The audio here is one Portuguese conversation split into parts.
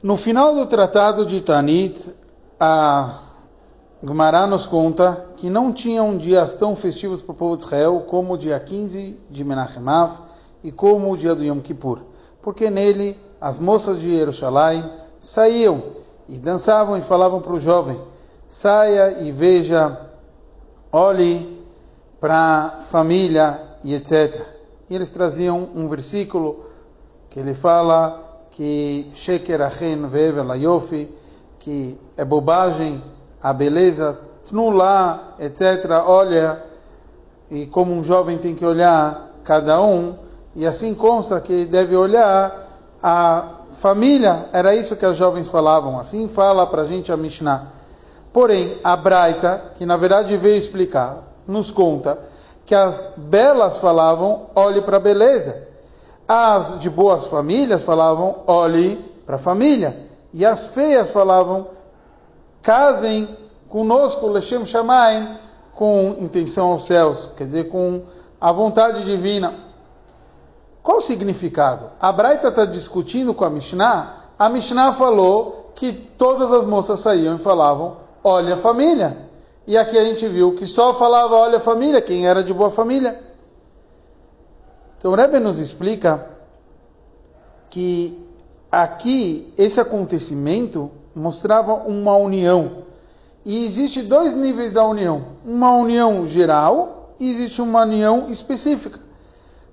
No final do tratado de Tanit, a Gemara nos conta que não tinham dias tão festivos para o povo de Israel como o dia 15 de Menachem Av e como o dia do Yom Kippur, porque nele as moças de Jerusalém saíam e dançavam e falavam para o jovem: saia e veja, olhe para a família e etc. E eles traziam um versículo que ele fala que Sheker Achen Vevel que é bobagem a beleza, Tnulá, etc. Olha, e como um jovem tem que olhar cada um, e assim consta que deve olhar a família, era isso que as jovens falavam, assim fala para a gente a Mishnah. Porém, a Braita, que na verdade veio explicar, nos conta que as belas falavam, olhe para a beleza. As de boas famílias falavam, olhe para a família. E as feias falavam, casem conosco, Lechem Shamaim, com intenção aos céus, quer dizer, com a vontade divina. Qual o significado? A Braita está discutindo com a Mishnah. A Mishnah falou que todas as moças saíam e falavam, olha a família. E aqui a gente viu que só falava, olha a família, quem era de boa família. Então o Rebbe nos explica que aqui esse acontecimento mostrava uma união. E existe dois níveis da união: uma união geral e existe uma união específica.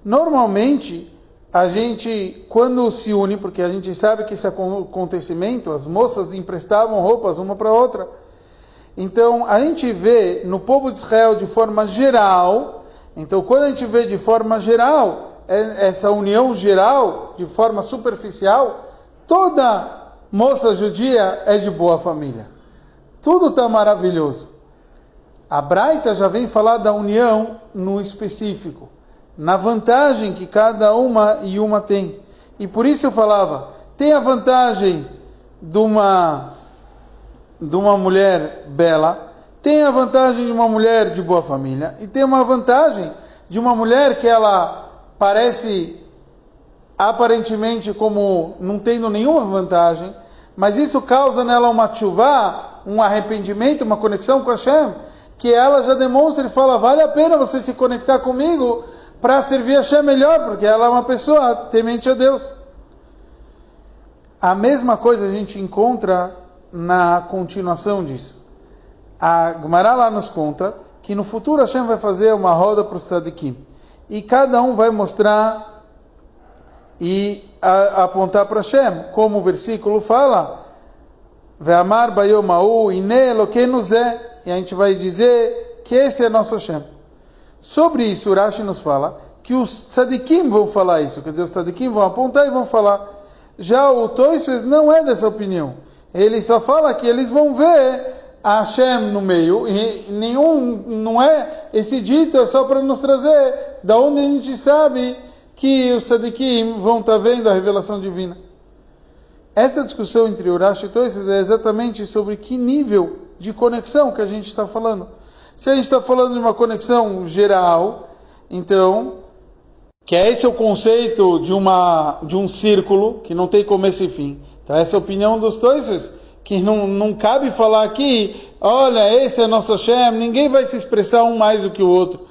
Normalmente, a gente, quando se une, porque a gente sabe que esse acontecimento, as moças emprestavam roupas uma para outra. Então, a gente vê no povo de Israel de forma geral. Então, quando a gente vê de forma geral, essa união geral, de forma superficial, toda moça judia é de boa família. Tudo está maravilhoso. A Braita já vem falar da união no específico, na vantagem que cada uma e uma tem. E por isso eu falava, tem a vantagem de uma, de uma mulher bela, tem a vantagem de uma mulher de boa família, e tem uma vantagem de uma mulher que ela parece aparentemente como não tendo nenhuma vantagem, mas isso causa nela uma chuva, um arrependimento, uma conexão com Hashem, que ela já demonstra e fala, vale a pena você se conectar comigo para servir a Hashem melhor, porque ela é uma pessoa temente a Deus. A mesma coisa a gente encontra na continuação disso. A Gemara lá nos conta que no futuro Hashem vai fazer uma roda para os tzadikim. E cada um vai mostrar e a, apontar para Hashem, como o versículo fala, Ve'amar bayomau ine eloquenus é, e a gente vai dizer que esse é nosso Hashem. Sobre isso, Urashi nos fala que os tzadikim vão falar isso, quer dizer, os tzadikim vão apontar e vão falar. Já o Toises não é dessa opinião. Ele só fala que eles vão ver a Hashem no meio, e nenhum, não é, esse dito é só para nos trazer da onde a gente sabe que os sadikim vão estar tá vendo a revelação divina. Essa discussão entre Urash e Toises é exatamente sobre que nível de conexão que a gente está falando. Se a gente está falando de uma conexão geral, então, que é esse o conceito de, uma, de um círculo que não tem começo e fim. Então, essa é a opinião dos Toises, que não, não cabe falar aqui, olha, esse é nosso Hashem, ninguém vai se expressar um mais do que o outro.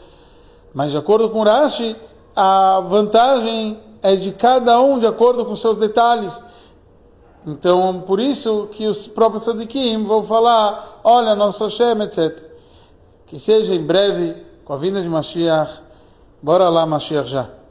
Mas, de acordo com Urashi, a vantagem é de cada um de acordo com seus detalhes. Então, por isso que os próprios Sadikim vão falar, olha, nosso Hashem, etc. Que seja em breve, com a vinda de Mashiach, bora lá Mashiach já.